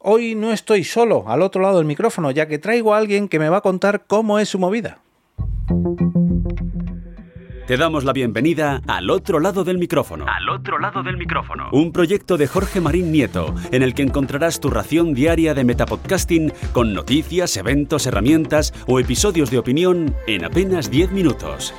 Hoy no estoy solo al otro lado del micrófono, ya que traigo a alguien que me va a contar cómo es su movida. Te damos la bienvenida al otro lado del micrófono. Al otro lado del micrófono. Un proyecto de Jorge Marín Nieto, en el que encontrarás tu ración diaria de metapodcasting con noticias, eventos, herramientas o episodios de opinión en apenas 10 minutos.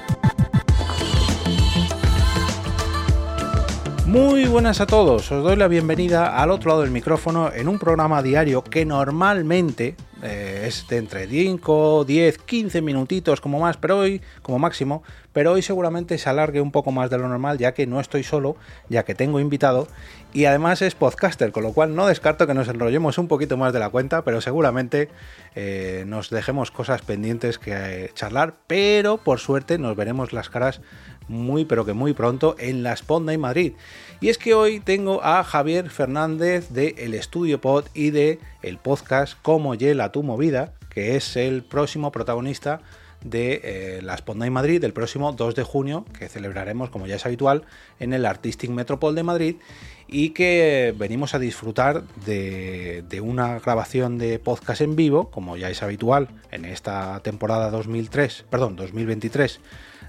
Muy buenas a todos, os doy la bienvenida al otro lado del micrófono en un programa diario que normalmente eh, es de entre 5, 10, 15 minutitos como más, pero hoy, como máximo, pero hoy seguramente se alargue un poco más de lo normal ya que no estoy solo, ya que tengo invitado y además es podcaster, con lo cual no descarto que nos enrollemos un poquito más de la cuenta, pero seguramente eh, nos dejemos cosas pendientes que charlar, pero por suerte nos veremos las caras muy pero que muy pronto en la Sponda en Madrid. Y es que hoy tengo a Javier Fernández de El Estudio Pod y de el podcast Cómo Yela tu movida, que es el próximo protagonista de eh, la en Madrid del próximo 2 de junio, que celebraremos, como ya es habitual, en el Artistic Metropol de Madrid y que venimos a disfrutar de, de, una grabación de podcast en vivo, como ya es habitual en esta temporada 2003, perdón, 2023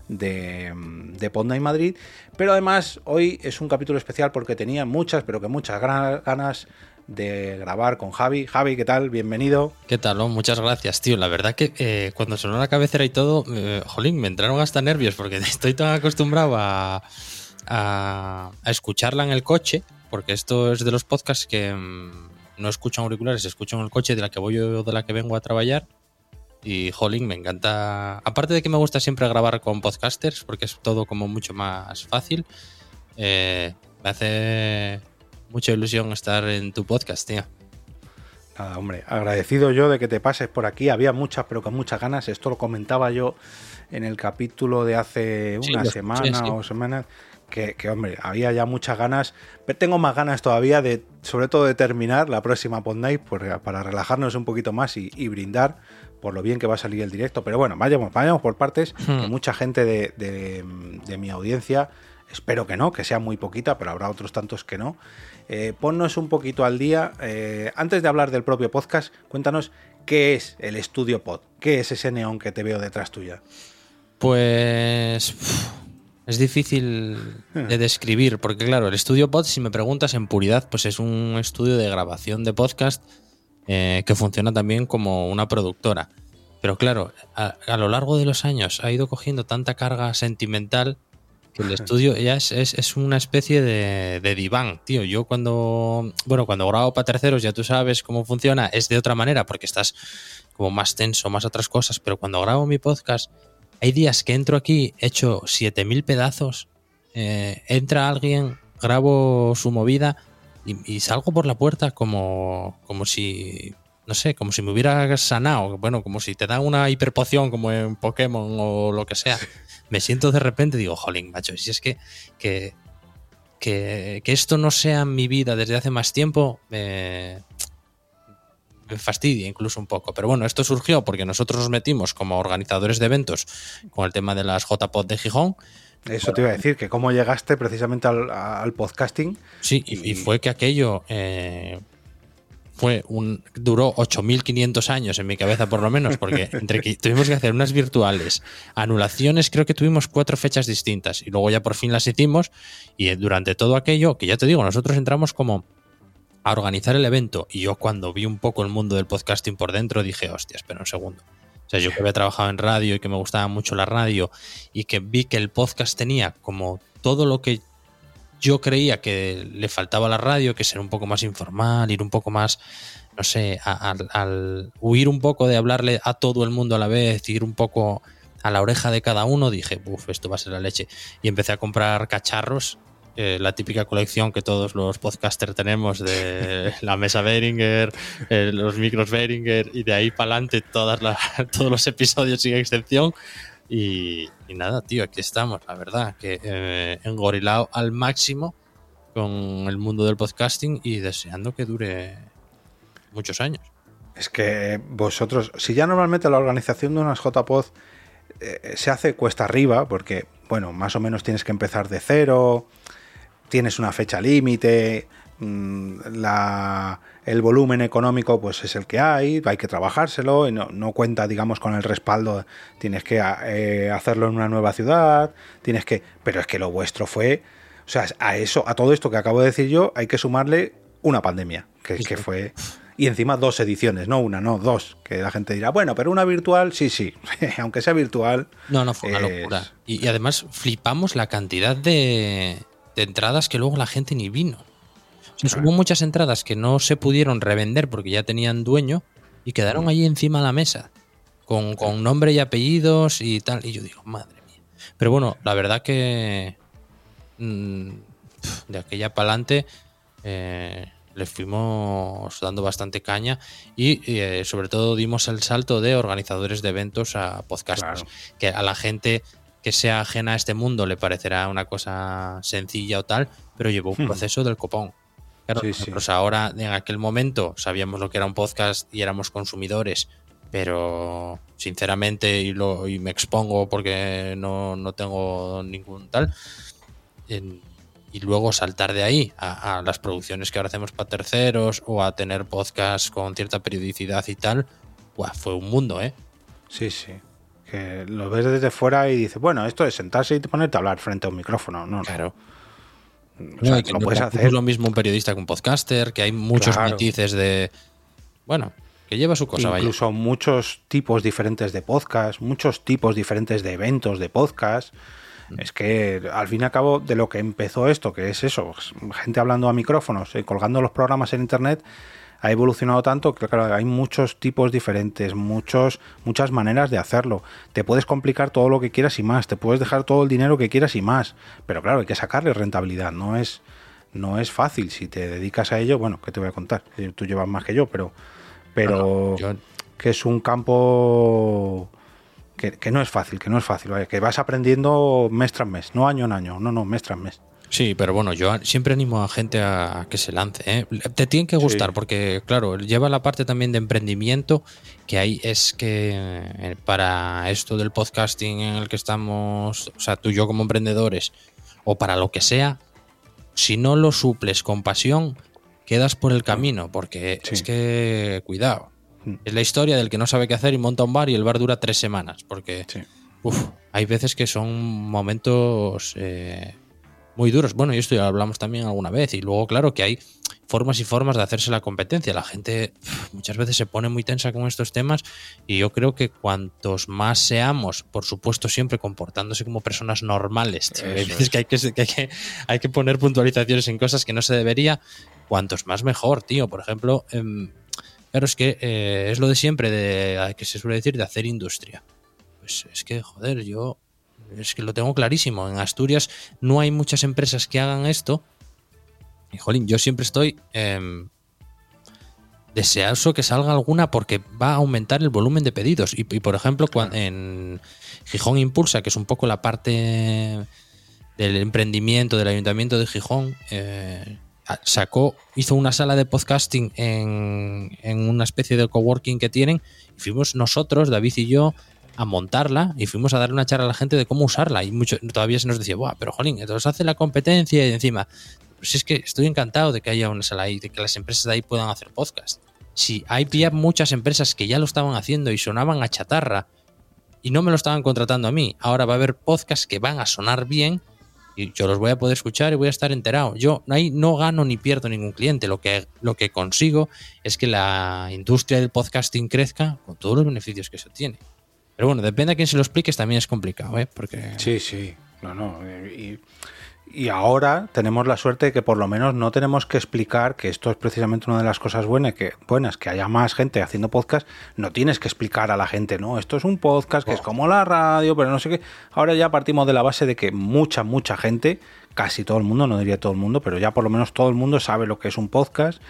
de, de Ponda y Madrid. Pero además hoy es un capítulo especial porque tenía muchas, pero que muchas ganas de grabar con Javi. Javi, ¿qué tal? Bienvenido. ¿Qué tal? Muchas gracias, tío. La verdad que eh, cuando sonó la cabecera y todo, eh, jolín, me entraron hasta nervios porque estoy tan acostumbrado a, escucharla en el coche, porque esto es de los podcasts que mmm, no escucho auriculares, escucho en el coche de la que voy yo, de la que vengo a trabajar. Y Jolín, me encanta. Aparte de que me gusta siempre grabar con podcasters, porque es todo como mucho más fácil, eh, me hace mucha ilusión estar en tu podcast, tío. Nada, hombre, agradecido yo de que te pases por aquí. Había muchas, pero con muchas ganas. Esto lo comentaba yo en el capítulo de hace una sí, semana sí, sí. o semanas. Que, que, hombre, había ya muchas ganas. Pero tengo más ganas todavía de, sobre todo, de terminar la próxima Pod Night para relajarnos un poquito más y, y brindar por lo bien que va a salir el directo. Pero bueno, vayamos, vayamos por partes. Hmm. Que mucha gente de, de, de, mi audiencia, espero que no, que sea muy poquita, pero habrá otros tantos que no. Eh, ponnos un poquito al día. Eh, antes de hablar del propio podcast, cuéntanos qué es el Estudio Pod. ¿Qué es ese neón que te veo detrás tuya? Pues. Es difícil de describir, porque claro, el Estudio Pod, si me preguntas en puridad, pues es un estudio de grabación de podcast eh, que funciona también como una productora. Pero claro, a, a, lo largo de los años ha ido cogiendo tanta carga sentimental el estudio ya es, es, es una especie de, de, diván, tío. Yo cuando, bueno, cuando grabo para terceros, ya tú sabes cómo funciona, es de otra manera porque estás como más tenso, más otras cosas, pero cuando grabo mi podcast, hay días que entro aquí, hecho 7000 pedazos, eh, entra alguien, grabo su movida y, y, salgo por la puerta como, como si, no sé, como si me hubiera sanado, bueno, como si te dan una hiperpoción como en Pokémon o lo que sea. Me siento de repente, digo, jolín, macho, si es que, que, que, que esto no sea mi vida desde hace más tiempo, me, me fastidia incluso un poco. Pero bueno, esto surgió porque nosotros nos metimos como organizadores de eventos con el tema de las JPod de Gijón. Eso te iba a decir, que cómo llegaste precisamente al, al podcasting. Sí, y, y, fue que aquello eh, fue un, duró 8.500 años en mi cabeza por lo menos, porque entre que tuvimos que hacer unas virtuales, anulaciones, creo que tuvimos cuatro fechas distintas y luego ya por fin las hicimos y durante todo aquello, que ya te digo, nosotros entramos como a organizar el evento y yo cuando vi un poco el mundo del podcasting por dentro dije, hostia, espera un segundo. O sea, yo que había trabajado en radio y que me gustaba mucho la radio y que vi que el podcast tenía como todo lo que yo creía que le faltaba la radio, que ser un poco más informal, ir un poco más, no sé, al, al huir un poco de hablarle a todo el mundo a la vez, ir un poco a la oreja de cada uno, dije, uff, esto va a ser la leche. Y empecé a comprar cacharros eh, la típica colección que todos los podcasters tenemos de la mesa Behringer, eh, los micros Behringer y de ahí para adelante todos los episodios sin excepción. Y, nada, tío, aquí estamos, la verdad, que eh, engorilado al máximo con el mundo del podcasting y deseando que dure muchos años. Es que vosotros, si ya normalmente la organización de unas JPod eh, se hace cuesta arriba, porque, bueno, más o menos tienes que empezar de cero, tienes una fecha límite, mm, la, el volumen económico pues es el que hay, hay que trabajárselo, y no, no cuenta, digamos, con el respaldo, tienes que eh, hacerlo en una nueva ciudad, tienes que... Pero es que lo vuestro fue... O sea, a eso, a todo esto que acabo de decir yo, hay que sumarle una pandemia, que, que fue... Y encima dos ediciones, no una, no, dos. Que la gente dirá, bueno, pero una virtual, sí, sí. Aunque sea virtual. No, no, fue una es- locura. Y, y además flipamos la cantidad de, de entradas que luego la gente ni vino. O sea, Hubo muchas entradas que no se pudieron revender porque ya tenían dueño y quedaron allí encima de la mesa. Con, con nombre y apellidos y tal. Y yo digo, madre mía. Pero bueno, la verdad que mm, de aquella para adelante le fuimos dando bastante caña y eh, sobre todo dimos el salto de organizadores de eventos a podcasters. Claro. Que a la gente que sea ajena a este mundo le parecerá una cosa sencilla o tal, pero llevó un Hmm. proceso del copón. Claro, Sí, sí. nosotros ahora en aquel momento sabíamos lo que era un podcast y éramos consumidores, pero sinceramente, y, lo, y me expongo porque no, no tengo ningún tal, en- y luego saltar de ahí a, a las producciones que ahora hacemos para terceros o a tener podcasts con cierta periodicidad y tal, buah, fue un mundo, ¿eh? Sí, sí. Que lo ves desde fuera y dices, bueno, esto es sentarse y ponerte a hablar frente a un micrófono. No, no. Claro. O sea, No, y que lo no puedes tampoco hacer. es lo mismo un periodista que un podcaster, que hay muchos Claro. matices de. Bueno, que lleva su cosa, vaya. Incluso muchos tipos diferentes de podcast, muchos tipos diferentes de eventos de podcast. Mm. Es que al fin y al cabo de lo que empezó esto, que es eso, pues, gente hablando a micrófonos y colgando los programas en internet, ha evolucionado tanto que claro, hay muchos tipos diferentes, muchos, muchas maneras de hacerlo. Te puedes complicar todo lo que quieras y más, te puedes dejar todo el dinero que quieras y más, pero claro, hay que sacarle rentabilidad, no es, no es fácil. Si te dedicas a ello, bueno, ¿qué te voy a contar? Eh, Tú llevas más que yo, pero, pero Yo- que es un campo que, que no es fácil, que no es fácil, ¿vale? que vas aprendiendo mes tras mes, no año en año, no, no, mes tras mes. Sí, pero bueno, yo siempre animo a gente a que se lance. ¿eh? Te tiene que gustar Sí. porque, claro, lleva la parte también de emprendimiento, que ahí es que eh, para esto del podcasting en el que estamos, o sea, tú y yo como emprendedores, o para lo que sea, si no lo suples con pasión, quedas por el camino, porque Sí. es que, cuidado, Mm. es la historia del que no sabe qué hacer y monta un bar y el bar dura tres semanas, porque Sí. Uf, hay veces que son momentos eh, muy duros. Bueno, y esto ya hablamos también alguna vez. Y luego, claro, que hay formas y formas de hacerse la competencia. La gente muchas veces se pone muy tensa con estos temas y yo creo que cuantos más seamos, por supuesto, siempre comportándose como personas normales, tío, hay veces es. que hay que, que hay que hay que poner puntualizaciones en cosas que no se debería, cuantos más mejor, tío. Por ejemplo, em, claro, es que eh, es lo de siempre, de, que se suele decir, de hacer industria. Pues es que, joder, yo es que lo tengo clarísimo. En Asturias no hay muchas empresas que hagan esto. Y, jolín, yo siempre estoy em, deseoso que salga alguna porque va a aumentar el volumen de pedidos. Y, y, por ejemplo, en Gijón Impulsa, que es un poco la parte del emprendimiento del Ayuntamiento de Gijón, eh, sacó, hizo una sala de podcasting en, en una especie de coworking que tienen. Y fuimos nosotros, David y yo, a montarla y fuimos a darle una charla a la gente de cómo usarla. Y mucho, todavía se nos decía, Buah, pero jolín, entonces hace la competencia y encima. Pues es que estoy encantado de que haya una sala ahí, de que las empresas de ahí puedan hacer podcast. Si hay muchas empresas que ya lo estaban haciendo y sonaban a chatarra y no me lo estaban contratando a mí, ahora va a haber podcasts que van a sonar bien y yo los voy a poder escuchar y voy a estar enterado. Yo ahí no gano ni pierdo ningún cliente. Lo que, lo que consigo es que la industria del podcasting crezca con todos los beneficios que eso tiene. Pero bueno, depende a quién se lo expliques, también es complicado, ¿eh? Porque Sí, sí, no, no. Y, y ahora tenemos la suerte de que por lo menos no tenemos que explicar que esto es precisamente una de las cosas buenas, que, buenas, que haya más gente haciendo podcast. No tienes que explicar a la gente, no, esto es un podcast que es como la radio, pero no sé qué. Ahora ya partimos de la base de que mucha, mucha gente, casi todo el mundo, no diría todo el mundo, pero ya por lo menos todo el mundo sabe lo que es un podcast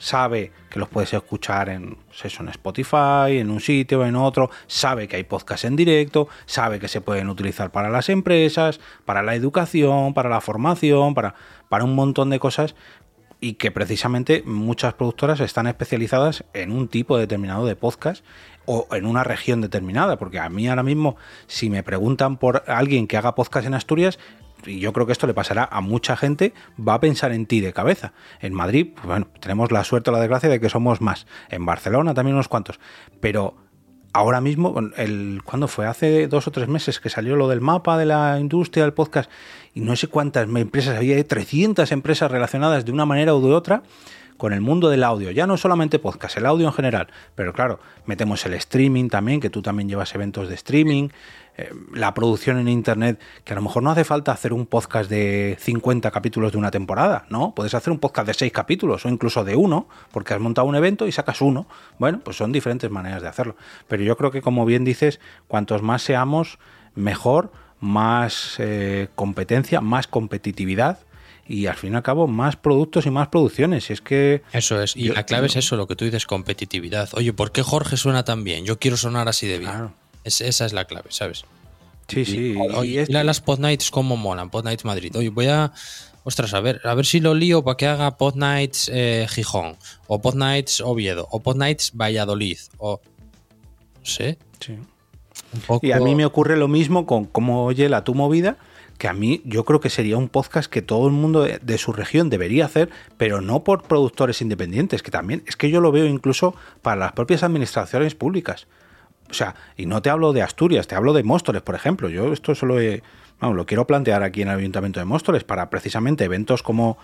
sabe que los puedes escuchar en, en Spotify, en un sitio, en otro, sabe que hay podcast en directo, sabe que se pueden utilizar para las empresas, para la educación, para la formación, para, para un montón de cosas y que precisamente muchas productoras están especializadas en un tipo determinado de podcast o en una región determinada, porque a mí ahora mismo, si me preguntan por alguien que haga podcast en Asturias, y yo creo que esto le pasará a mucha gente, va a pensar en ti de cabeza. En Madrid, pues bueno, tenemos la suerte o la desgracia de que somos más. En Barcelona también unos cuantos. Pero ahora mismo, el, ¿cuándo fue? Hace dos o tres meses que salió lo del mapa de la industria del podcast y no sé cuántas empresas, había 300 empresas relacionadas de una manera u de otra con el mundo del audio, ya no solamente podcast, el audio en general, pero claro, metemos el streaming también, que tú también llevas eventos de streaming, eh, la producción en internet, que a lo mejor no hace falta hacer un podcast de 50 capítulos de una temporada, ¿no? Puedes hacer un podcast de 6 capítulos o incluso de uno, porque has montado un evento y sacas uno. Bueno, pues son diferentes maneras de hacerlo. Pero yo creo que como bien dices, cuantos más seamos, mejor, más eh, competencia, más competitividad y al fin y al cabo más productos y más producciones. Y es que. Eso es. Y la clave es eso, lo que tú dices, competitividad. Oye, ¿por qué Jorge suena tan bien? Yo quiero sonar así de bien. Esa es la clave, ¿sabes? Sí, sí. Y, las Pod Nights, ¿cómo molan? Pod Nights Madrid. Oye, voy a. Ostras, a ver, a ver si lo lío para que haga Pod Nights eh, Gijón, o Pod Nights Oviedo, o Pod Nights Valladolid, o. No sé. Sí. Y a mí me ocurre lo mismo con cómo oye la tu movida que a mí yo creo que sería un podcast que todo el mundo de, su región debería hacer, pero no por productores independientes, que también es que yo lo veo incluso para las propias administraciones públicas. O sea, y no te hablo de Asturias, te hablo de Móstoles, por ejemplo. Yo esto solo he, lo quiero plantear aquí en el Ayuntamiento de Móstoles para precisamente eventos como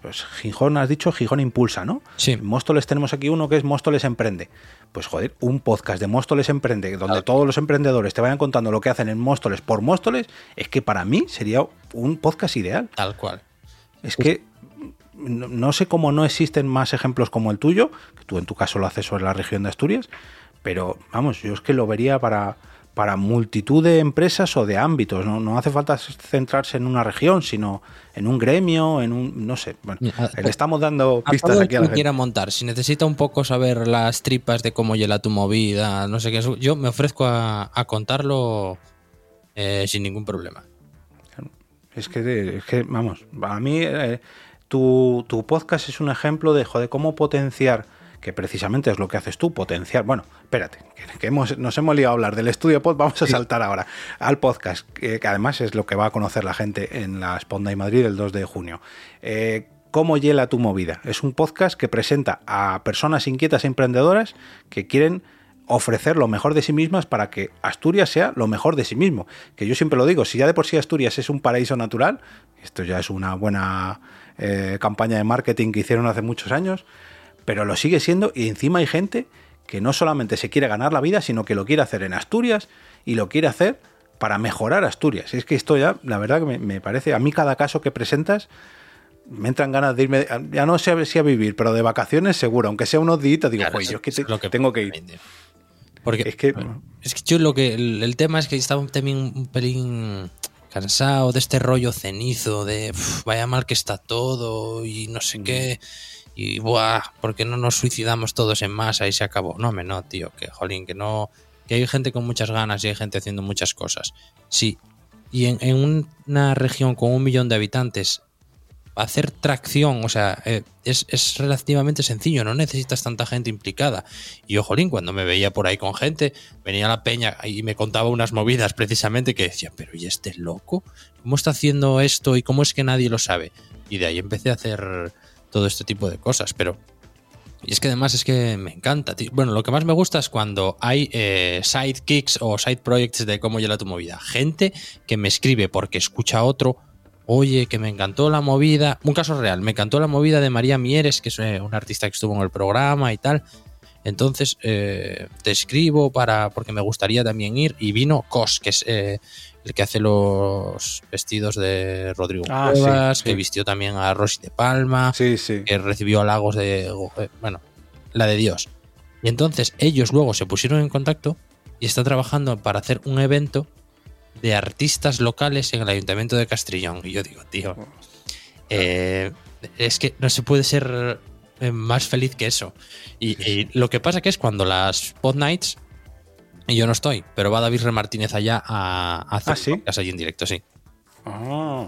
pues, Gijón, has dicho, Gijón Impulsa, ¿no? Sí. Móstoles tenemos aquí uno que es Móstoles Emprende. Pues joder, un podcast de Móstoles Emprende, donde todos los emprendedores te vayan contando lo que hacen en Móstoles por Móstoles, es que para mí sería un podcast ideal. Tal cual. Es que no sé cómo no existen más ejemplos como el tuyo, que tú en tu caso lo haces sobre la región de Asturias, pero vamos, yo es que lo vería para, para multitud de empresas o de ámbitos. ¿no? no hace falta centrarse en una región, sino en un gremio, en un. no sé. Bueno, le estamos dando pistas aquí a la quiera montar. Si necesita un poco saber las tripas de cómo llega tu movida, no sé qué, yo me ofrezco a, contarlo eh, sin ningún problema. Es que, es que vamos, a mí eh, tu, tu podcast es un ejemplo de, joder, cómo potenciar que precisamente es lo que haces tú, potenciar. Bueno, espérate, que hemos, nos hemos liado a hablar del estudio pod, vamos a saltar ahora al podcast, que, además es lo que va a conocer la gente en la Sponda y Madrid el 2 de junio. Eh, ¿Cómo hiela tu movida? Es un podcast que presenta a personas inquietas e emprendedoras que quieren ofrecer lo mejor de sí mismas para que Asturias sea lo mejor de sí mismo. Que yo siempre lo digo, si ya de por sí Asturias es un paraíso natural, esto ya es una buena eh, campaña de marketing que hicieron hace muchos años, pero lo sigue siendo y encima hay gente que no solamente se quiere ganar la vida, sino que lo quiere hacer en Asturias y lo quiere hacer para mejorar Asturias. Es que esto ya, la verdad que me, parece, a mí cada caso que presentas, me entran ganas de irme, ya no sé si a vivir, pero de vacaciones seguro, aunque sea unos días, digo, yo es que, lo que tengo que ir. Porque es que, es que yo lo que, el, tema es que estaba también un pelín cansado de este rollo cenizo, de vaya mal que está todo y no sé qué y buah, ¿por qué no nos suicidamos todos en masa y se acabó? No, me no, tío, que jolín, que no, que hay gente con muchas ganas y hay gente haciendo muchas cosas. Sí, y en, una región con un millón de habitantes, hacer tracción, o sea, eh, es, relativamente sencillo, no necesitas tanta gente implicada. Y yo, jolín, cuando me veía por ahí con gente, venía a la peña y me contaba unas movidas precisamente que decía, pero ¿y este loco? ¿Cómo está haciendo esto y cómo es que nadie lo sabe? Y de ahí empecé a hacer todo este tipo de cosas, pero... Y es que además es que me encanta. Bueno, lo que más me gusta es cuando hay eh, sidekicks o side projects de cómo llega tu movida. Gente que me escribe porque escucha a otro, oye, que me encantó la movida. Un caso real, me encantó la movida de María Mieres, que es eh, una artista que estuvo en el programa y tal. Entonces eh, te escribo para porque me gustaría también ir. Y vino Cos, que es el que hace los vestidos de Rodrigo ah, Cuevas, que vistió también a Rosy de Palma, que recibió halagos de, eh, bueno, la de Dios. Y entonces ellos luego se pusieron en contacto y está trabajando para hacer un evento de artistas locales en el ayuntamiento de Castrillón. Y yo digo, tío, eh, es que no se puede ser eh, más feliz que eso. Y, y, lo que pasa que es cuando las Pod Nights y yo no estoy, pero va David Remartínez allá a, hacer ¿Ah, allí en directo, sí. Ah.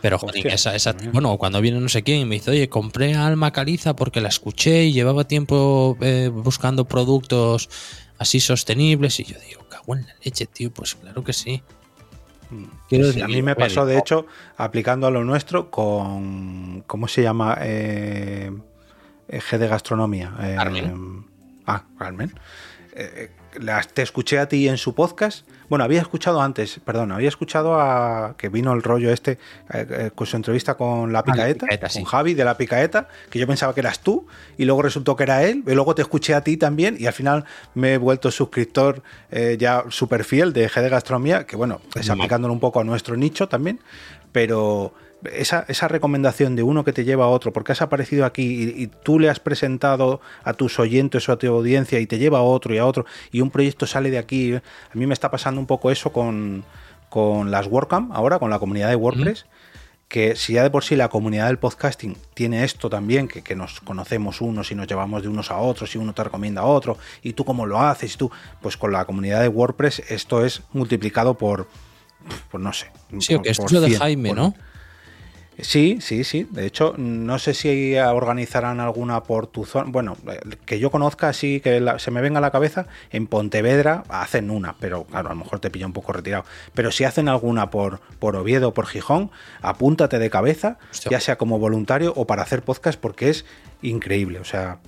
Pero, joder, esa, esa, bueno, cuando viene no sé quién y me dice, oye, compré Alma Caliza porque la escuché y llevaba tiempo eh, buscando productos así sostenibles. Y yo digo, cago en la leche, tío, pues claro que sí. Quiero Sí, decir, a mí me pasó, de hecho, aplicando a lo nuestro con. ¿Cómo se llama? Eh, G de gastronomía. Eh, Carmen. ah, Carmen. Las- te escuché a ti en su podcast. Bueno, había escuchado antes, perdón, había escuchado a que vino el rollo este eh, eh, con su entrevista con la Ah, La picaeta, sí. con Javi de la picaeta, que yo pensaba que eras tú y luego resultó que era él. Y luego te escuché a ti también y al final me he vuelto suscriptor eh, ya súper fiel de G de Gastronomía, que bueno, es aplicándolo un poco a nuestro nicho también, pero esa, esa recomendación de uno que te lleva a otro, porque has aparecido aquí y, y tú le has presentado a tus oyentes o a tu audiencia y te lleva a otro y a otro, y un proyecto sale de aquí. A mí me está pasando un poco eso con, con las WordCamp ahora, con la comunidad de WordPress. Que si ya de por sí la comunidad del podcasting tiene esto también, que, que nos conocemos unos y nos llevamos de unos a otros y uno te recomienda a otro, y tú cómo lo haces, y tú, pues con la comunidad de WordPress esto es multiplicado por, pues no sé. Sí, o por- que esto es lo de 100, Jaime, por- ¿no? Sí, sí, sí. De hecho, no sé si organizarán alguna por tu zona. Bueno, eh, que yo conozca, sí, que la- se me venga a la cabeza, en Pontevedra hacen una, pero claro, a lo mejor te pilla un poco retirado. Pero si hacen alguna por, por Oviedo o por Gijón, apúntate de cabeza, Hostia. ya sea como voluntario o para hacer podcast, porque es increíble. O sea,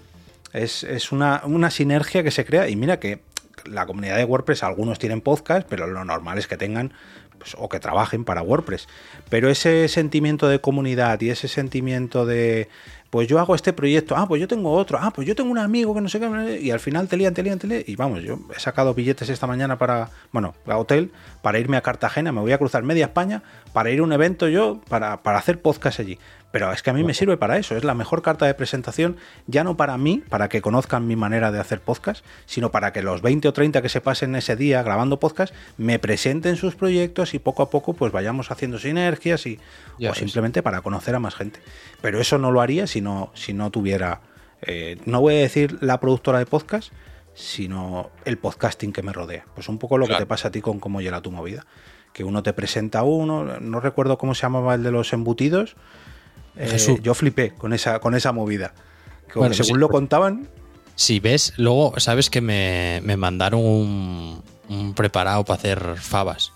es, es una, una sinergia que se crea. Y mira que la comunidad de WordPress, algunos tienen podcast, pero lo normal es que tengan pues, o que trabajen para WordPress. Pero ese sentimiento de comunidad y ese sentimiento de, pues yo hago este proyecto, ah, pues yo tengo otro, ah, pues yo tengo un amigo que no sé qué, y al final te lían, te lían, te lían. Y vamos, yo he sacado billetes esta mañana para, bueno, a hotel, para irme a Cartagena, me voy a cruzar media España para ir a un evento yo, para, para hacer podcast allí. Pero es que a mí me sirve para eso, es la mejor carta de presentación, ya no para mí, para que conozcan mi manera de hacer podcast, sino para que los 20 o 30 que se pasen ese día grabando podcast me presenten sus proyectos y poco a poco pues vayamos haciendo sinergias y Ya o ves. simplemente para conocer a más gente. Pero eso no lo haría si no, si no tuviera, eh, no voy a decir la productora de podcast, sino el podcasting que me rodea. Pues un poco lo Claro. que te pasa a ti con cómo llega tu movida. Que uno te presenta a uno, no recuerdo cómo se llamaba el de los embutidos. Eh, Jesús. yo flipé con esa, con esa movida. Que Bueno, según sí, lo pues- contaban, Si ves, luego, sabes que me, me mandaron un, un preparado para hacer fabas.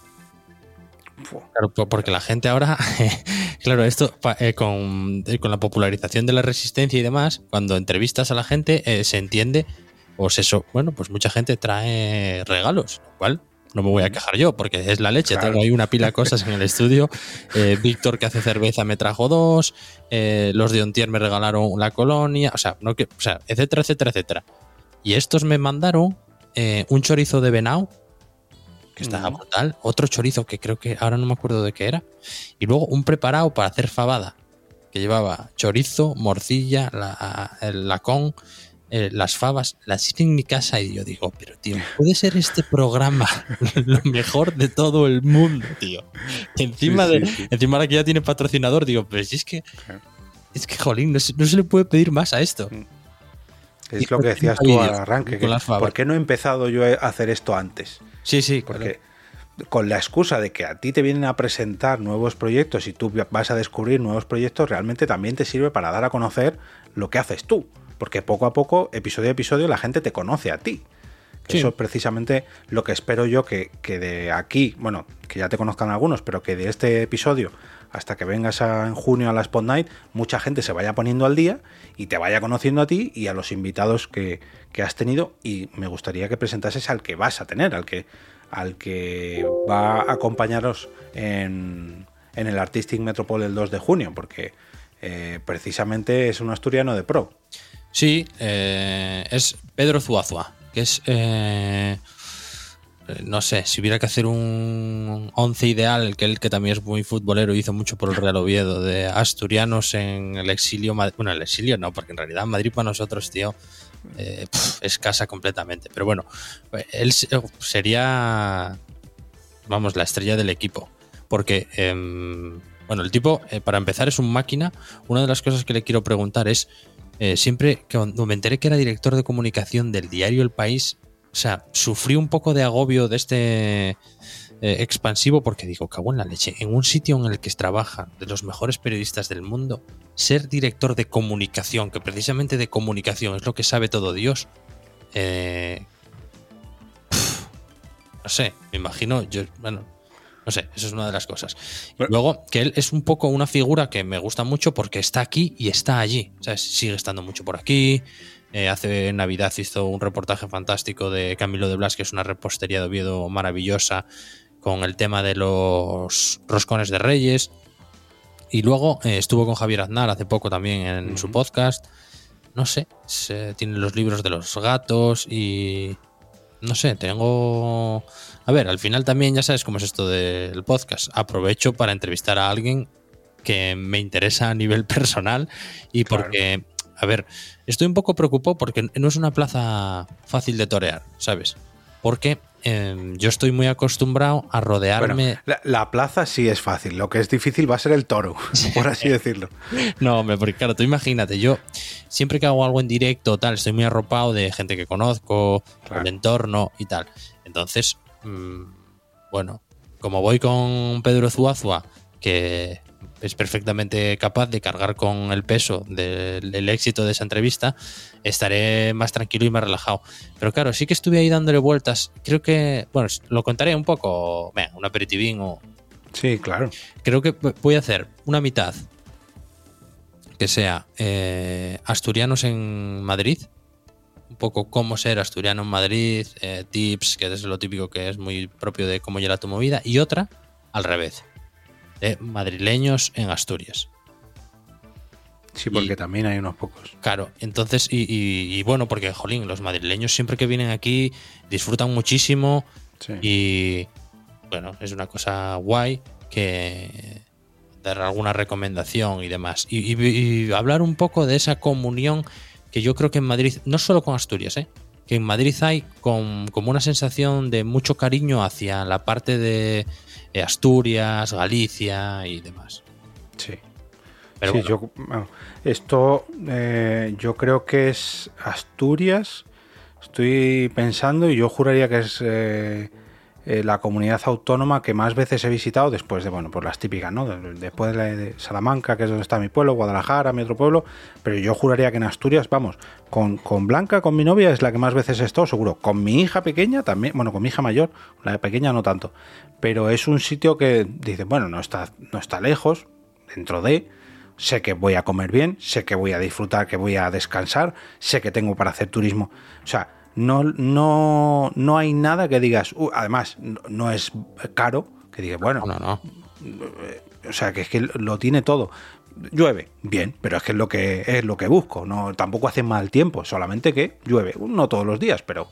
Claro, porque la gente ahora, claro, esto eh, con, eh, con la popularización de la resistencia y demás, cuando entrevistas a la gente eh, se entiende, pues eso, bueno, pues mucha gente trae regalos, lo cual no me voy a quejar yo, porque es la leche, Claro. tengo ahí una pila de cosas en el estudio, eh, Víctor que hace cerveza me trajo dos, eh, los de Ontier me regalaron la colonia, o sea, no que, o sea, etcétera, etcétera, etcétera. Y estos me mandaron eh, un chorizo de venado que está Mm. brutal. Otro chorizo que creo que ahora no me acuerdo de qué era. Y luego un preparado para hacer fabada, que llevaba chorizo, morcilla, la, el lacón, eh, las fabas. Las hice en mi casa y yo digo, pero tío, ¿puede ser este programa lo mejor de todo el mundo, tío? Encima, Sí, de, sí, sí. encima que ya tiene patrocinador, digo, pero si es que, es que, jolín, no se, no se le puede pedir más a esto. es Y lo que decías tú al arranque. con que. ¿Por qué no he empezado yo a hacer esto antes? Sí, sí, Porque con la excusa de que a ti te vienen a presentar nuevos proyectos y tú vas a descubrir nuevos proyectos, realmente también te sirve para dar a conocer lo que haces tú. Porque poco a poco, episodio a episodio, la gente te conoce a ti. Sí. Eso es precisamente lo que espero yo que, que de aquí, bueno, que ya te conozcan algunos, pero que de este episodio hasta que vengas a- en junio a la Spot Night, mucha gente se vaya poniendo al día y te vaya conociendo a ti y a los invitados que, que has tenido. Y me gustaría que presentases al que vas a tener, al que, al que va a acompañaros en, en el Artistic Metropole el 2 de junio, porque eh, precisamente es un asturiano de pro. Sí, eh, es Pedro Zuazua, que es. eh, no sé, si hubiera que hacer un once ideal, que él que también es muy futbolero, hizo mucho por el Real Oviedo, de asturianos en el exilio. Bueno, el exilio no, porque en realidad Madrid para nosotros, tío, eh, pf, es casa completamente. Pero bueno, él se- sería, vamos, la estrella del equipo. Porque, em, bueno, el tipo, eh, para empezar, es un máquina. Una de las cosas que le quiero preguntar es, eh, siempre cuando me enteré que era director de comunicación del diario El País, o sea, sufrí un poco de agobio de este eh, expansivo porque digo, cago en la leche, en un sitio en el que trabajan de los mejores periodistas del mundo, ser director de comunicación, que precisamente de comunicación es lo que sabe todo Dios, eh, no sé, me imagino, yo, bueno, No sé, eso es una de las cosas. Luego, que él es un poco una figura que me gusta mucho porque está aquí y está allí. O sea, sigue estando mucho por aquí. Eh, hace Navidad hizo un reportaje fantástico de Camilo de Blas, que es una repostería de Oviedo maravillosa, con el tema de los roscones de Reyes. Y luego eh, estuvo con Javier Aznar hace poco también en su podcast. No sé, se- tiene los libros de los gatos y. No sé, tengo. A ver, al final también ya sabes cómo es esto del podcast. Aprovecho para entrevistar a alguien que me interesa a nivel personal y Claro. porque, a ver, estoy un poco preocupado porque no es una plaza fácil de torear, ¿sabes? Porque em, yo estoy muy acostumbrado a rodearme. Bueno, la, la plaza sí es fácil, lo que es difícil va a ser el toro, por así decirlo. No, hombre, porque claro, tú imagínate, yo siempre que hago algo en directo, tal, estoy muy arropado de gente que conozco, Claro. el entorno y tal. Entonces, mm, bueno, como voy con Pedro Zuazua, que es perfectamente capaz de cargar con el peso del, del éxito de esa entrevista, estaré más tranquilo y más relajado. Pero claro, sí que estuve ahí dándole vueltas. Creo que, bueno, lo contaré un poco, un aperitivín o, Sí, claro. creo que voy a hacer una mitad que sea eh, asturianos en Madrid, un poco cómo ser asturiano en Madrid, eh, tips, que es lo típico que es muy propio de cómo llega tu movida, y otra al revés, de madrileños en Asturias. Sí, porque Y- también hay unos pocos. Claro, entonces, y, y- y bueno, porque, jolín, los madrileños siempre que vienen aquí disfrutan muchísimo, Sí. y bueno, es una cosa guay que dar alguna recomendación y demás. Y, hablar un poco de esa comunión que yo creo que en Madrid, no solo con Asturias, ¿eh? que en Madrid hay con, como una sensación de mucho cariño hacia la parte de Asturias, Galicia y demás. Sí. Pero sí, bueno, yo, bueno, esto eh, yo creo que es Asturias. Estoy pensando y yo juraría que es eh, eh, la comunidad autónoma que más veces he visitado después de, bueno, pues las típicas, ¿no? De- Después de Salamanca, que es donde está mi pueblo, Guadalajara, mi otro pueblo. Pero yo juraría que en Asturias, vamos, con, con Blanca, con mi novia, es la que más veces he estado, seguro. Con mi hija pequeña también, bueno, con mi hija mayor, la pequeña no tanto. Pero es un sitio que dice, bueno, no está, no está lejos, dentro de sé que voy a comer bien, sé que voy a disfrutar, que voy a descansar, sé que tengo para hacer turismo. O sea, no, no, no hay nada que digas, "Uh", además, no, es caro, que digas, bueno, no, no. o sea, que es que lo tiene todo. Llueve, bien, pero es que es lo que es lo que busco, no tampoco hace mal tiempo, solamente que llueve, no todos los días, pero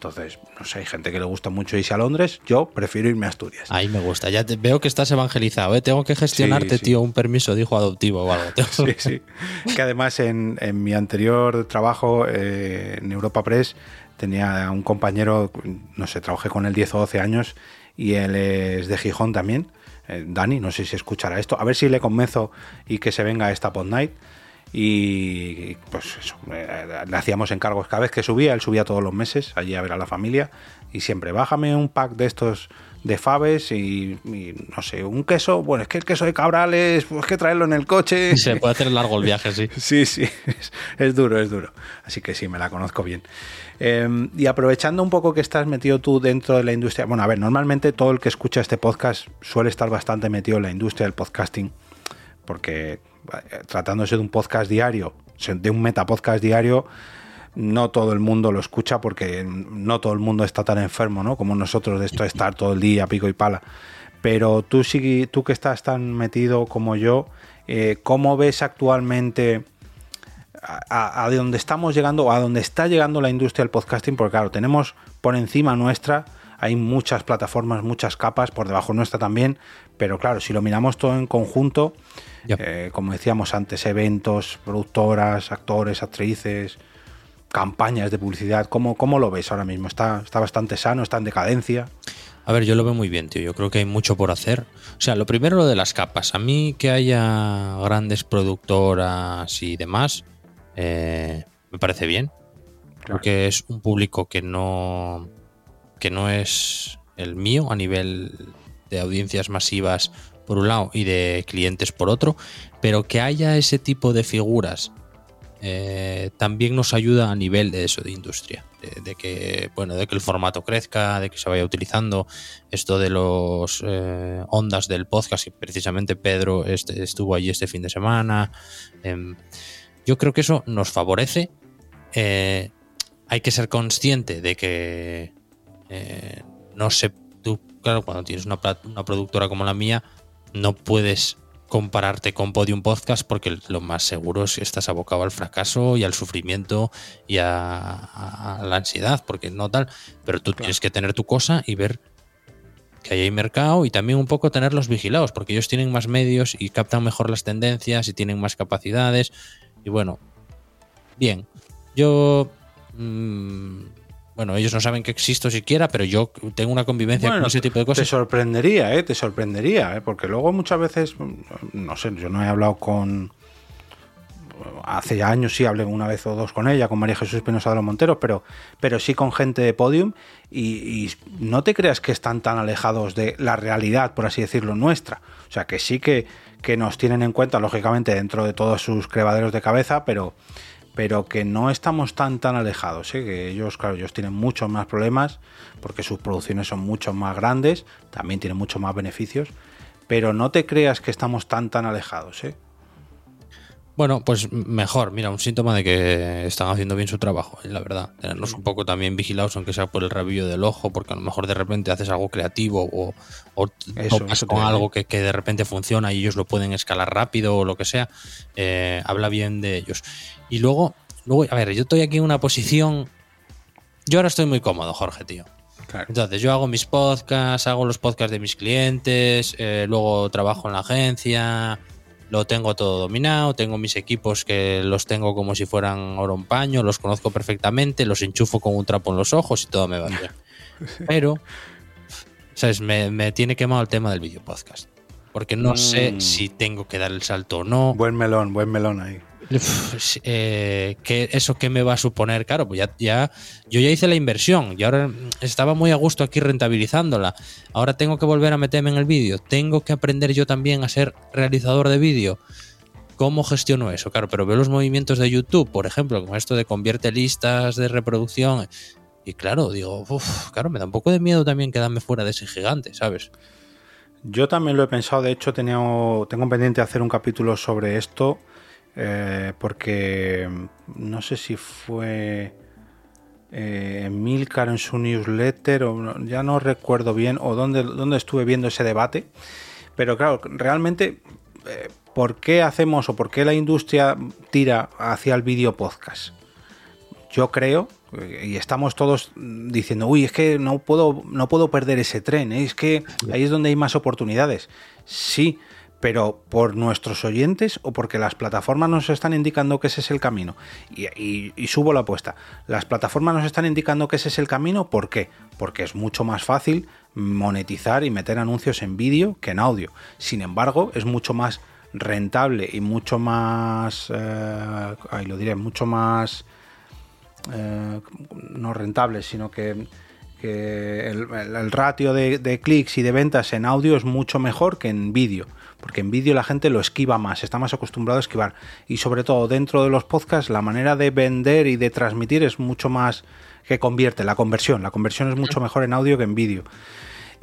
entonces, no sé, hay gente que le gusta mucho irse a Londres, yo prefiero irme a Asturias. Ahí me gusta. Ya te, veo que estás evangelizado. ¿eh? Tengo que gestionarte, Sí, sí. tío, un permiso de hijo adoptivo o algo. Sí, sí. Que además en, en mi anterior trabajo eh, en Europa Press tenía un compañero, no sé, trabajé con él 10 o 12 años y él es de Gijón también. eh, Dani, no sé si escuchará esto. A ver si le convenzo y que se venga a esta Pod Night. Y pues eso, le hacíamos encargos cada vez que subía, él subía todos los meses allí a ver a la familia y siempre bájame un pack de estos de faves y, y no sé, un queso, bueno, es que el queso de cabrales, pues que traerlo en el coche. Se puede hacer largo el viaje, sí. Sí, sí, es, es duro, es duro. Así que sí, me la conozco bien. Eh, y aprovechando un poco que estás metido tú dentro de la industria, bueno, a ver, normalmente todo el que escucha este podcast suele estar bastante metido en la industria del podcasting, porque tratándose de un podcast diario, de un metapodcast diario, no todo el mundo lo escucha porque no todo el mundo está tan enfermo, ¿no? Como nosotros de esto estar todo el día pico y pala. Pero tú sí, tú que estás tan metido como yo, eh, ¿cómo ves actualmente a, a, dónde estamos llegando a dónde está llegando la industria del podcasting? Porque claro, tenemos por encima nuestra, hay muchas plataformas, muchas capas, por debajo nuestra también, pero claro, si lo miramos todo en conjunto, eh, como decíamos antes, eventos, productoras, actores, actrices, campañas de publicidad, ¿cómo, cómo lo ves ahora mismo? ¿Está, ¿Está bastante sano? ¿Está en decadencia? A ver, yo lo veo muy bien, tío. Yo creo que hay mucho por hacer. O sea, lo primero lo de las capas. A mí que haya grandes productoras y demás, eh, me parece bien. Creo que es un público que no, que no es el mío a nivel de audiencias masivas por un lado y de clientes por otro, pero que haya ese tipo de figuras eh, también nos ayuda a nivel de eso, de industria. De, que, bueno, de que el formato crezca, de que se vaya utilizando esto de los eh, ondas del podcast, y precisamente Pedro este, estuvo allí este fin de semana. Em, yo creo que eso nos favorece. Eh, hay que ser consciente de que no sé, tú, claro, cuando tienes una, una productora como la mía, no puedes compararte con Podium Podcast porque lo más seguro es que estás abocado al fracaso y al sufrimiento y a, la ansiedad, porque no tal. Pero tú tienes que tener tu cosa y ver que ahí hay mercado y también un poco tenerlos vigilados, porque ellos tienen más medios y captan mejor las tendencias y tienen más capacidades. Y bueno, bien. Yo mm, bueno, ellos no saben que existo siquiera, pero yo tengo una convivencia con ese tipo de cosas. Te sorprendería, ¿eh? Te sorprendería, ¿eh? Porque luego muchas veces, no sé, yo no he hablado con... Hace años sí hablé una vez o dos con ella, con María Jesús Pinoza de los Monteros, pero, pero sí con gente de Podium y, no te creas que están tan alejados de la realidad, por así decirlo, nuestra. O sea, que sí que, que nos tienen en cuenta, lógicamente, dentro de todos sus crevaderos de cabeza, pero pero que no estamos tan tan alejados, ¿eh? que ellos, claro, ellos tienen muchos más problemas porque sus producciones son mucho más grandes, también tienen muchos más beneficios, pero no te creas que estamos tan tan alejados, ¿eh? Bueno, pues mejor, mira, un síntoma de que están haciendo bien su trabajo, ¿eh? la verdad. Tenerlos un poco también vigilados, aunque sea por el rabillo del ojo, porque a lo mejor de repente haces algo creativo o, o con algo que, de repente funciona y ellos lo pueden escalar rápido o lo que sea. Eh, habla bien de ellos. Y luego, luego, a ver, yo estoy aquí en una posición. Yo ahora estoy muy cómodo, Jorge, tío. Entonces, yo hago mis podcasts, hago los podcasts de mis clientes, eh, luego trabajo en la agencia, lo tengo todo dominado, tengo mis equipos que los tengo como si fueran oro en paño, los conozco perfectamente, los enchufo con un trapo en los ojos y todo me va bien. Pero, ¿sabes? Me, me tiene quemado el tema del video podcast. Porque no sé mm. si tengo que dar el salto o no. Buen melón, buen melón ahí. Eh, ¿Eso qué me va a suponer? Claro, pues ya, yo ya hice la inversión y ahora estaba muy a gusto aquí rentabilizándola. Ahora tengo que volver a meterme en el vídeo. Tengo que aprender yo también a ser realizador de vídeo. ¿Cómo gestiono eso? Claro, pero veo los movimientos de YouTube, por ejemplo, con esto de convierte listas de reproducción. Y claro, digo, claro, me da un poco de miedo también quedarme fuera de ese gigante, ¿sabes? Yo también lo he pensado, de hecho tenía, tengo pendiente hacer un capítulo sobre esto eh, porque no sé si fue eh, Milcar en su newsletter, o ya no recuerdo bien, o dónde, dónde estuve viendo ese debate, pero claro, realmente, eh, ¿por qué hacemos o por qué la industria tira hacia el vídeo podcast? Yo creo, y estamos todos diciendo, uy, es que no puedo, no puedo perder ese tren, es que ahí es donde hay más oportunidades. Sí, pero por nuestros oyentes o porque las plataformas nos están indicando que ese es el camino. Y, subo la apuesta. Las plataformas nos están indicando que ese es el camino. ¿Por qué? Porque es mucho más fácil monetizar y meter anuncios en vídeo que en audio. Sin embargo, es mucho más rentable y mucho más... Eh, ahí lo diré, mucho más... Eh, no rentable, sino que el, ratio de, clics y de ventas en audio es mucho mejor que en vídeo porque en vídeo la gente lo esquiva más, está más acostumbrado a esquivar. Y sobre todo dentro de los podcasts, la manera de vender y de transmitir es mucho más que convierte, la conversión. La conversión es mucho mejor en audio que en vídeo.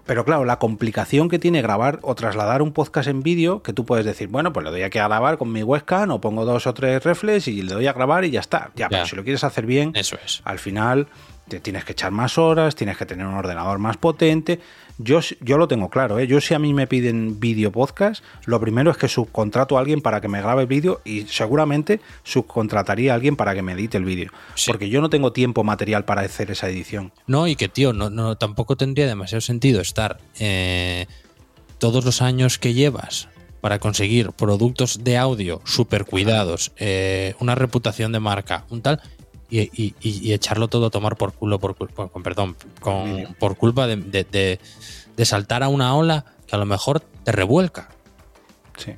Pero claro, la complicación que tiene grabar o trasladar un podcast en vídeo, que tú puedes decir, bueno, pues le doy aquí a grabar con mi webcam o pongo dos o tres reflex y le doy a grabar y ya está. Ya, pero si lo quieres hacer bien, Eso es. al final te tienes que echar más horas, tienes que tener un ordenador más potente. Yo, yo lo tengo claro, ¿eh? yo si a mí me piden vídeo podcast, lo primero es que subcontrato a alguien para que me grabe el vídeo y seguramente subcontrataría a alguien para que me edite el vídeo. Porque yo no tengo tiempo material para hacer esa edición. No, y que tío, no, no tampoco tendría demasiado sentido estar eh, todos los años que llevas para conseguir productos de audio súper cuidados, eh, una reputación de marca, un tal, y, echarlo todo a tomar por culo, por, con, perdón, con, por culpa de, saltar a una ola que a lo mejor te revuelca. Sí.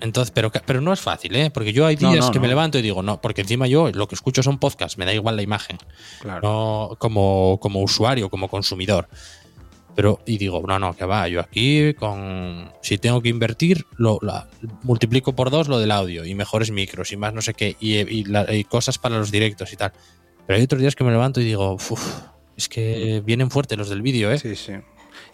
Entonces, pero, pero no es fácil, ¿eh? Porque yo hay días que me levanto y digo, no, porque encima yo lo que escucho son podcasts, me da igual la imagen. Claro. como, como usuario, como consumidor. Pero, y digo, no, no, que va, yo aquí con. Si tengo que invertir, lo la- multiplico por dos lo del audio y mejores micros y más no sé qué, y, y la- y cosas para los directos y tal. Pero hay otros días que me levanto y digo, uff, es que vienen fuertes los del vídeo, ¿eh? Sí, sí.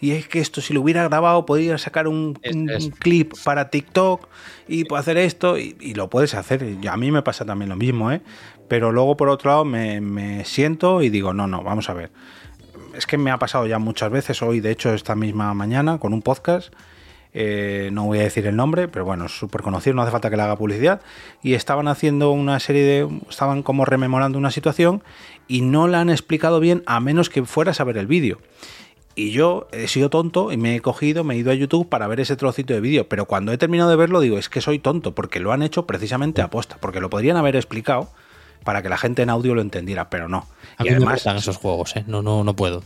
Y es que esto, si lo hubiera grabado, podría sacar un, Es- un- es- un clip para TikTok y puedo hacer esto y, y lo puedes hacer. A mí me pasa también lo mismo, ¿eh? Pero luego, por otro lado, me, me siento y digo, no, no, vamos a ver. Es que me ha pasado ya muchas veces, hoy de hecho esta misma mañana, con un podcast, eh, no voy a decir el nombre, pero bueno, es súper conocido, no hace falta que le haga publicidad, y estaban haciendo una serie de, estaban como rememorando una situación y no la han explicado bien a menos que fueras a ver el vídeo. Y yo he sido tonto y me he cogido, me he ido a YouTube para ver ese trocito de vídeo. Pero cuando he terminado de verlo, digo, es que soy tonto, porque lo han hecho precisamente a posta, porque lo podrían haber explicado para que la gente en audio lo entendiera, pero no. A y mí me además, gustan esos juegos, ¿eh? No, no, no puedo.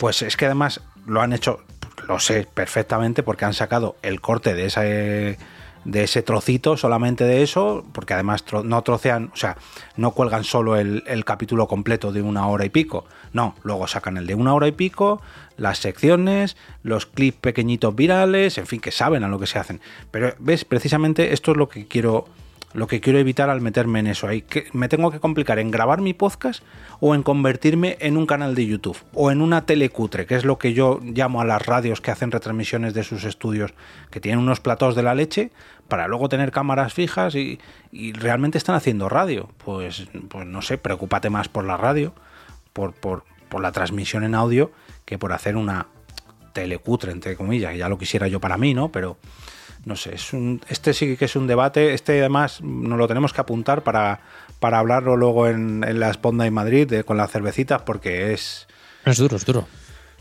pues es que además lo han hecho, lo sé perfectamente, porque han sacado el corte de ese, de ese trocito, solamente de eso, porque además tro- no trocean, o sea, no cuelgan solo el, el capítulo completo de una hora y pico, no, luego sacan el de una hora y pico, las secciones, los clips pequeñitos virales, en fin, que saben a lo que se hacen. Pero ves, precisamente esto es lo que quiero lo que quiero evitar al meterme en eso. Me tengo que complicar en grabar mi podcast o en convertirme en un canal de YouTube o en una telecutre, que es lo que yo llamo a las radios que hacen retransmisiones de sus estudios, que tienen unos platós de la leche para luego tener cámaras fijas y, y realmente están haciendo radio. Pues, pues no sé, preocúpate más por la radio, por, por, por la transmisión en audio, que por hacer una telecutre, entre comillas, que ya lo quisiera yo para mí, ¿no? Pero no sé, es un, este sí que es un debate, este además nos lo tenemos que apuntar para, para hablarlo luego en, en la Esponda en Madrid con las cervecitas, porque es... Es duro, es duro.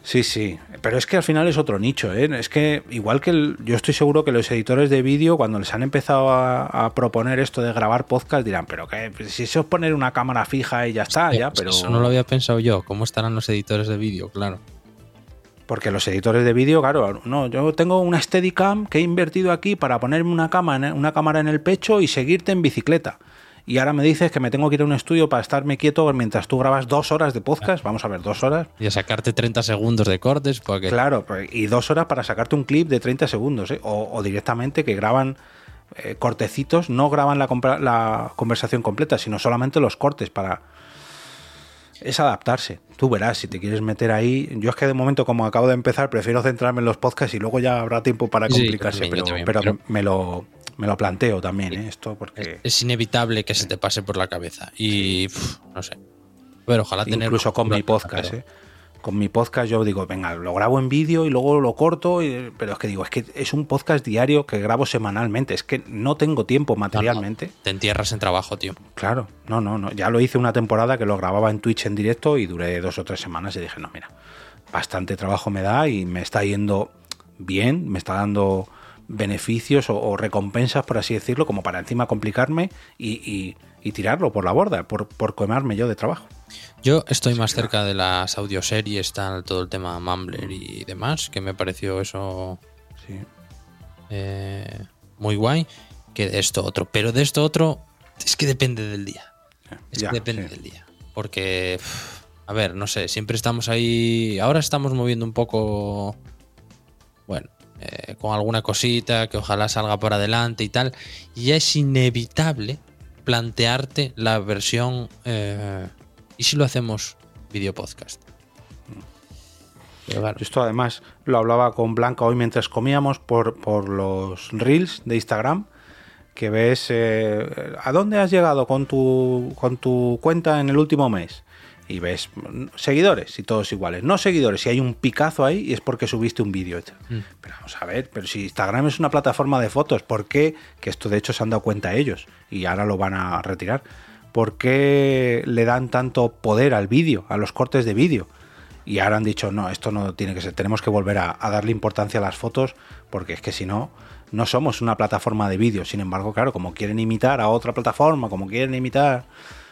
Sí, sí, pero es que al final es otro nicho, ¿eh? Es que igual que el- yo estoy seguro que los editores de vídeo, cuando les han empezado a, a proponer esto de grabar podcast, dirán, pero que si eso es poner una cámara fija y ya está, ya, pues pero... Eso no lo había pensado yo. ¿Cómo estarán los editores de vídeo? Claro. Porque los editores de vídeo, claro, no, yo tengo una Steadicam que he invertido aquí para ponerme una cámara, una cámara en el pecho y seguirte en bicicleta. Y ahora me dices que me tengo que ir a un estudio para estarme quieto mientras tú grabas dos horas de podcast. Vamos a ver, dos horas. Y a sacarte 30 segundos de cortes porque Claro, pues, y dos horas para sacarte un clip de 30 segundos. ¿eh? O, o directamente que graban eh, cortecitos, no graban la, la conversación completa, sino solamente los cortes para... Es adaptarse. Tú verás, si te quieres meter ahí... Yo es que de momento, como acabo de empezar, prefiero centrarme en los podcasts y luego ya habrá tiempo para Sí, complicarse. también, pero también, pero pero- me, lo, me lo planteo también, ¿eh? esto, porque... es inevitable que se te pase por la cabeza. Y no sé. Pero ojalá tener. Incluso con mi podcast, ¿eh? Con mi podcast yo digo, venga, lo grabo en vídeo y luego lo corto, y- pero es que digo, es que es un podcast diario que grabo semanalmente, es que no tengo tiempo materialmente. Te entierras en trabajo, tío. Claro, no, no, no. Ya lo hice una temporada que lo grababa en Twitch en directo y duré dos o tres semanas y dije, no, mira, bastante trabajo me da y me está yendo bien, me está dando beneficios o, o recompensas, por así decirlo, como para encima complicarme y, y- y tirarlo por la borda, por, por comerme yo de trabajo. Yo estoy más cerca de las audioseries, tal, todo el tema Mumbler y demás, que me pareció eso Sí. eh, muy guay, que de esto otro. Pero de esto otro, es que depende del día. Es Ya, que depende sí. del día. Porque, a ver, no sé, siempre estamos ahí. Ahora estamos moviendo un poco. Bueno, eh, con alguna cosita que ojalá salga por adelante y tal. Y ya es inevitable plantearte la versión. eh, ¿Y si lo hacemos video podcast? Claro, Esto además lo hablaba con Blanca hoy mientras comíamos por, por los reels de Instagram, que ves eh, a dónde has llegado con tu, con tu cuenta en el último mes. Y ves mm, seguidores y todos iguales. No seguidores, si hay un picazo ahí y es porque subiste un vídeo. Pero vamos a ver, pero si Instagram es una plataforma de fotos, ¿por qué? Que esto de hecho se han dado cuenta ellos y ahora lo van a retirar. ¿Por qué le dan tanto poder al vídeo, a los cortes de vídeo? Y ahora han dicho, no, esto no tiene que ser, tenemos que volver a, a darle importancia a las fotos, porque es que si no, no somos una plataforma de vídeo. Sin embargo, claro, como quieren imitar a otra plataforma, como quieren imitar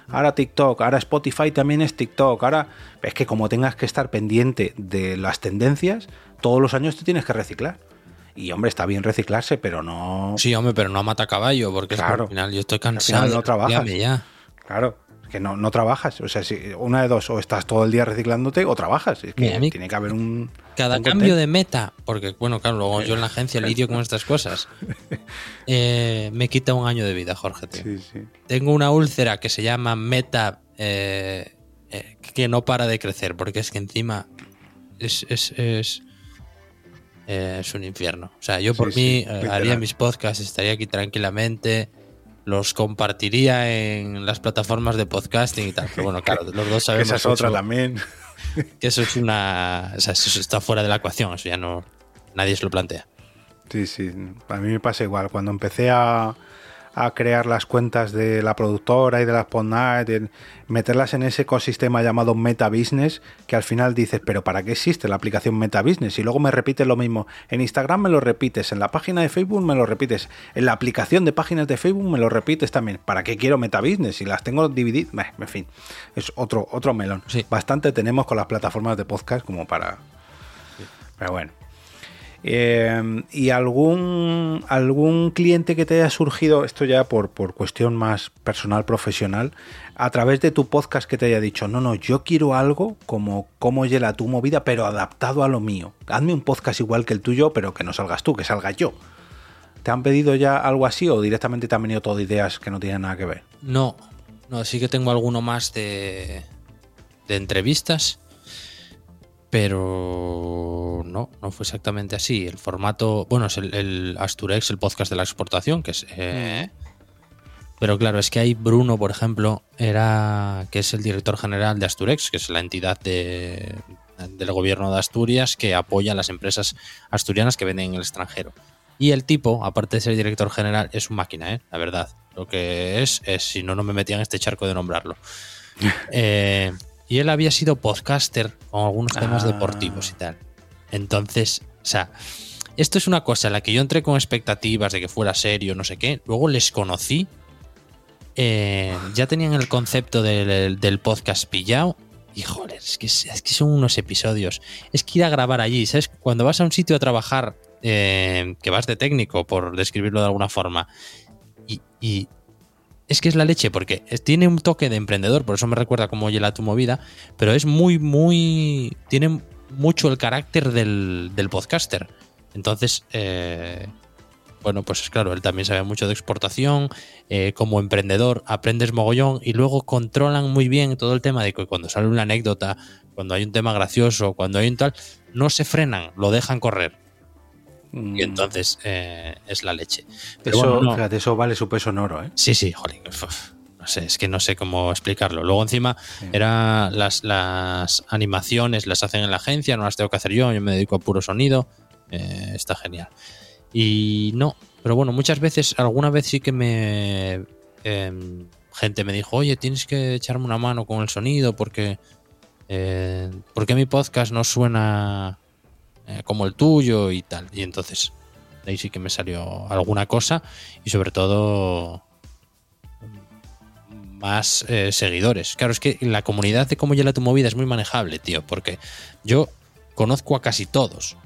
ahora TikTok, ahora Spotify también es TikTok, ahora es que como tengas que estar pendiente de las tendencias, todos los años te tienes que reciclar. Y hombre, está bien reciclarse, pero no... Sí, hombre, pero no mata caballo, porque es que Claro. al final yo estoy final cansado. no trabajas. Ya. Claro, que no, no trabajas. O sea, si una de dos, o estás todo el día reciclándote o trabajas. Es que Mira, tiene que haber un. Cada un cambio de meta, porque bueno, claro, luego yo en la agencia lidio con estas cosas, eh, me quita un año de vida, Jorge. Sí, sí. Tengo una úlcera que se llama meta eh, eh, que no para de crecer, porque es que encima es, es, es, es un infierno. O sea, yo por Sí, mí haría mis podcasts, estaría aquí tranquilamente, los compartiría en las plataformas de podcasting y tal. Pero bueno, claro, los dos Que sabemos esa es otra también. que eso es una. O sea, eso está fuera de la ecuación, eso ya no. Nadie se lo plantea. Sí, sí. A mí me pasa igual. Cuando empecé a, a crear las cuentas de la productora y de las Podnight, meterlas en ese ecosistema llamado Meta Business, que al final dices, pero ¿para qué existe la aplicación Meta Business? Y luego me repites lo mismo. En Instagram me lo repites, en la página de Facebook me lo repites, en la aplicación de páginas de Facebook me lo repites también. ¿Para qué quiero Meta Business? Si las tengo divididas, en fin, es otro, otro melón. Sí. Bastante tenemos con las plataformas de podcast como para... Pero bueno. Eh, ¿Y algún, algún cliente que te haya surgido, esto ya por, por cuestión más personal, profesional, a través de tu podcast que te haya dicho, no, no, yo quiero algo como cómo llega tu movida, pero adaptado a lo mío. Hazme un podcast igual que el tuyo, pero que no salgas tú, que salga yo. ¿Te han pedido ya algo así o directamente te han venido todo ideas que no tienen nada que ver? No, no, sí que tengo alguno más de, de entrevistas, pero no, no fue exactamente así. El formato, bueno, es el, el Asturex, el podcast de la exportación, que es... eh, Pero claro, es que hay Bruno, por ejemplo, era que es el director general de Asturex, que es la entidad de- del gobierno de Asturias que apoya a las empresas asturianas que venden en el extranjero. Y el tipo, aparte de ser director general, es un máquina, ¿eh? la verdad. Lo que es, es si no, no me metía en este charco de nombrarlo. Eh, y él había sido podcaster con algunos temas Ah. deportivos y tal. Entonces, o sea, esto es una cosa en la que yo entré con expectativas de que fuera serio, no sé qué. Luego les conocí. eh, ya tenían el concepto del, podcast pillado. Y joder, es que, es que son unos episodios. Es que ir a grabar allí, ¿sabes? Cuando vas a un sitio a trabajar, eh, que vas de técnico, por describirlo de alguna forma, y, es que es la leche, porque tiene un toque de emprendedor, por eso me recuerda cómo llega tu movida, pero es muy, muy. Tiene mucho el carácter del, del podcaster. Entonces, eh, bueno, pues claro, él también sabe mucho de exportación. eh, como emprendedor aprendes mogollón y luego controlan muy bien todo el tema de que cuando sale una anécdota, cuando hay un tema gracioso, cuando hay un tal, no se frenan, lo dejan correr. Y entonces eh, es la leche. Pero eso, bueno, no. fíjate, eso vale su peso en oro, ¿eh? Sí, sí, jolín. uf, No sé, es que no sé cómo explicarlo. Luego encima era las, las animaciones las hacen en la agencia, no las tengo que hacer yo, yo me dedico a puro sonido. eh, está genial. Y no, pero bueno, muchas veces, alguna vez sí que me... em, gente me dijo, oye, tienes que echarme una mano con el sonido porque... Eh, porque mi podcast no suena eh, como el tuyo y tal. Y entonces, ahí sí que me salió alguna cosa y sobre todo más eh, seguidores. Claro, es que la comunidad de cómo llega tu movida es muy manejable, tío, porque yo conozco a casi todos.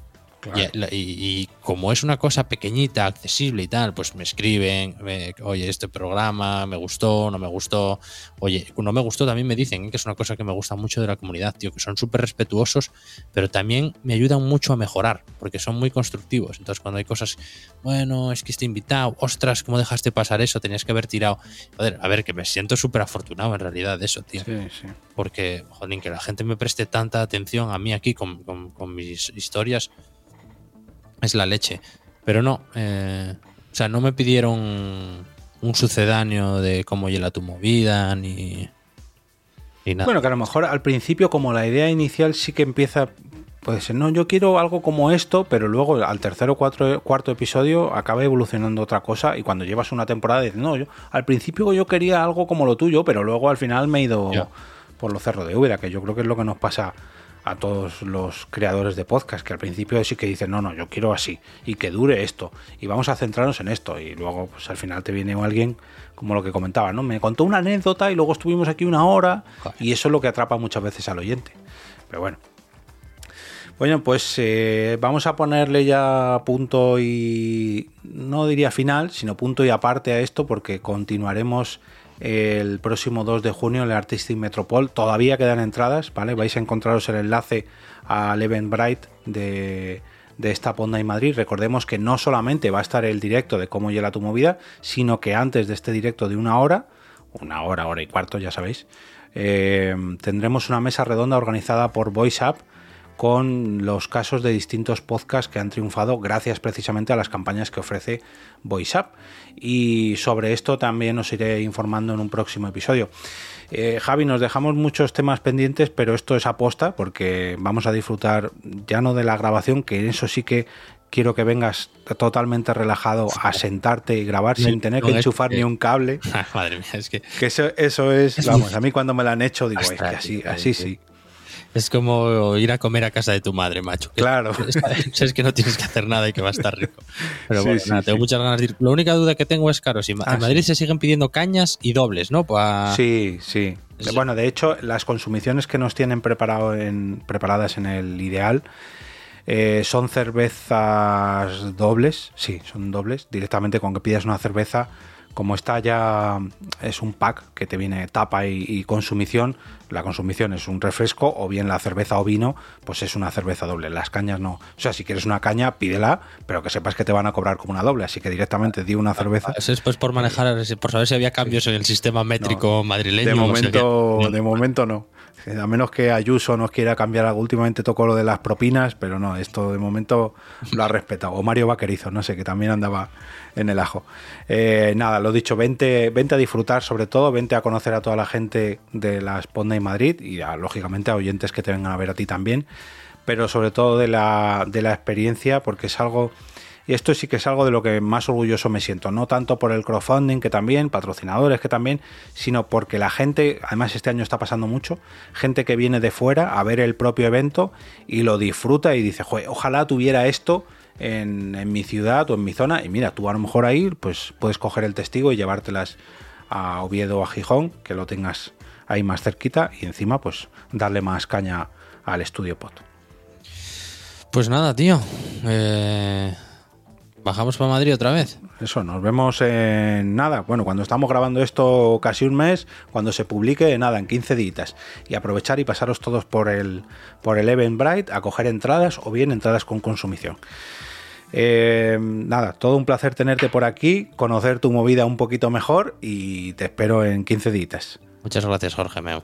Claro. Y, y como es una cosa pequeñita, accesible y tal, pues me escriben, me- oye, este programa me gustó, no me gustó. Oye, no me gustó, también me dicen ¿eh? que es una cosa que me gusta mucho de la comunidad, tío, que son súper respetuosos, pero también me ayudan mucho a mejorar, porque son muy constructivos. Entonces, cuando hay cosas, bueno, es que este invitado, ostras, ¿cómo dejaste pasar eso? Tenías que haber tirado. Joder, a ver, que me siento súper afortunado en realidad de eso, tío Sí, sí. porque, joder, que la gente me preste tanta atención a mí aquí con, con- con mis historias es la leche. Pero no, eh, o sea, no me pidieron un sucedáneo de cómo llega tu movida, ni, ni nada. Bueno, que a lo mejor al principio, como la idea inicial sí que empieza, puede ser, no, yo quiero algo como esto, pero luego al tercer o cuatro, cuarto episodio acaba evolucionando otra cosa y cuando llevas una temporada dices, no, yo al principio yo quería algo como lo tuyo, pero luego al final me he ido Ya. por los cerros de Úbeda, que yo creo que es lo que nos pasa a todos los creadores de podcast, que al principio sí que dicen, no, no, yo quiero así, y que dure esto, y vamos a centrarnos en esto, y luego pues al final te viene alguien, como lo que comentaba, ¿no? Me contó una anécdota y luego estuvimos aquí una hora, Joder. y eso es lo que atrapa muchas veces al oyente. Pero bueno. Bueno, pues eh, vamos a ponerle ya punto y no diría final, sino punto y aparte a esto porque continuaremos el próximo 2 de junio en el Artistic Metropol. Todavía quedan entradas, ¿vale? Vais a encontraros el enlace al Eventbrite de, de esta Ponda y Madrid. Recordemos que no solamente va a estar el directo de cómo llega tu movida, sino que antes de este directo de una hora, una hora, hora y cuarto, ya sabéis, eh, tendremos una mesa redonda organizada por VoiceUp con los casos de distintos podcasts que han triunfado gracias precisamente a las campañas que ofrece VoiceUp. Y sobre esto también os iré informando en un próximo episodio. Eh, Javi, nos dejamos muchos temas pendientes, pero esto es aposta porque vamos a disfrutar ya no de la grabación, que en eso sí que quiero que vengas totalmente relajado a sentarte y grabar sin tener que enchufar ni un cable. Madre mía, es que. que eso, eso es, vamos, a mí cuando me lo han hecho digo, es que así, así sí. Es como ir a comer a casa de tu madre, macho. Claro. Es que no tienes que hacer nada y que va a estar rico. Pero bueno, nada, tengo muchas ganas de ir. La única duda que tengo es, claro, si Ah, en Madrid se siguen pidiendo cañas y dobles, ¿no? Pa- Sí, sí. Sí. Bueno, de hecho, las consumiciones que nos tienen preparado en, preparadas en el ideal eh, son cervezas dobles. Sí, son dobles. Directamente con que pidas una cerveza, como está ya, es un pack que te viene tapa y, y consumición. La consumición es un refresco, o bien la cerveza o vino, pues es una cerveza doble. Las cañas no. O sea, si quieres una caña, pídela, pero que sepas que te van a cobrar como una doble. Así que directamente di una cerveza. Eso es pues por manejar, por saber si había cambios en el sistema métrico madrileño. De momento, de momento no. A menos que Ayuso nos quiera cambiar algo. Últimamente tocó lo de las propinas, pero no, esto de momento lo ha respetado. O Mario Vaquerizo, no sé, que también andaba en el ajo. Eh, nada, lo dicho, vente, vente a disfrutar sobre todo, vente a conocer a toda la gente de la Sponda y Madrid y lógicamente a oyentes que te vengan a ver a ti también, pero sobre todo de la, de la experiencia, porque es algo... Y esto sí que es algo de lo que más orgulloso me siento, no tanto por el crowdfunding, que también, patrocinadores, que también, sino porque la gente, además este año está pasando mucho, gente que viene de fuera a ver el propio evento y lo disfruta y dice, "Joder, ojalá tuviera esto en, en mi ciudad o en mi zona. Y mira, tú a lo mejor ahí pues puedes coger el testigo y llevártelas a Oviedo o a Gijón, que lo tengas ahí más cerquita y encima pues darle más caña al estudio pot. Pues nada, tío. Eh, Bajamos para Madrid otra vez. Eso, nos vemos en nada. Bueno, cuando estamos grabando esto casi un mes, cuando se publique, nada, en 15 días. Y aprovechar y pasaros todos por el, por el Eventbrite a coger entradas o bien entradas con consumición. Eh, nada, todo un placer tenerte por aquí, conocer tu movida un poquito mejor y te espero en 15 días. Muchas gracias, Jorge Meu.